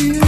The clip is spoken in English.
you.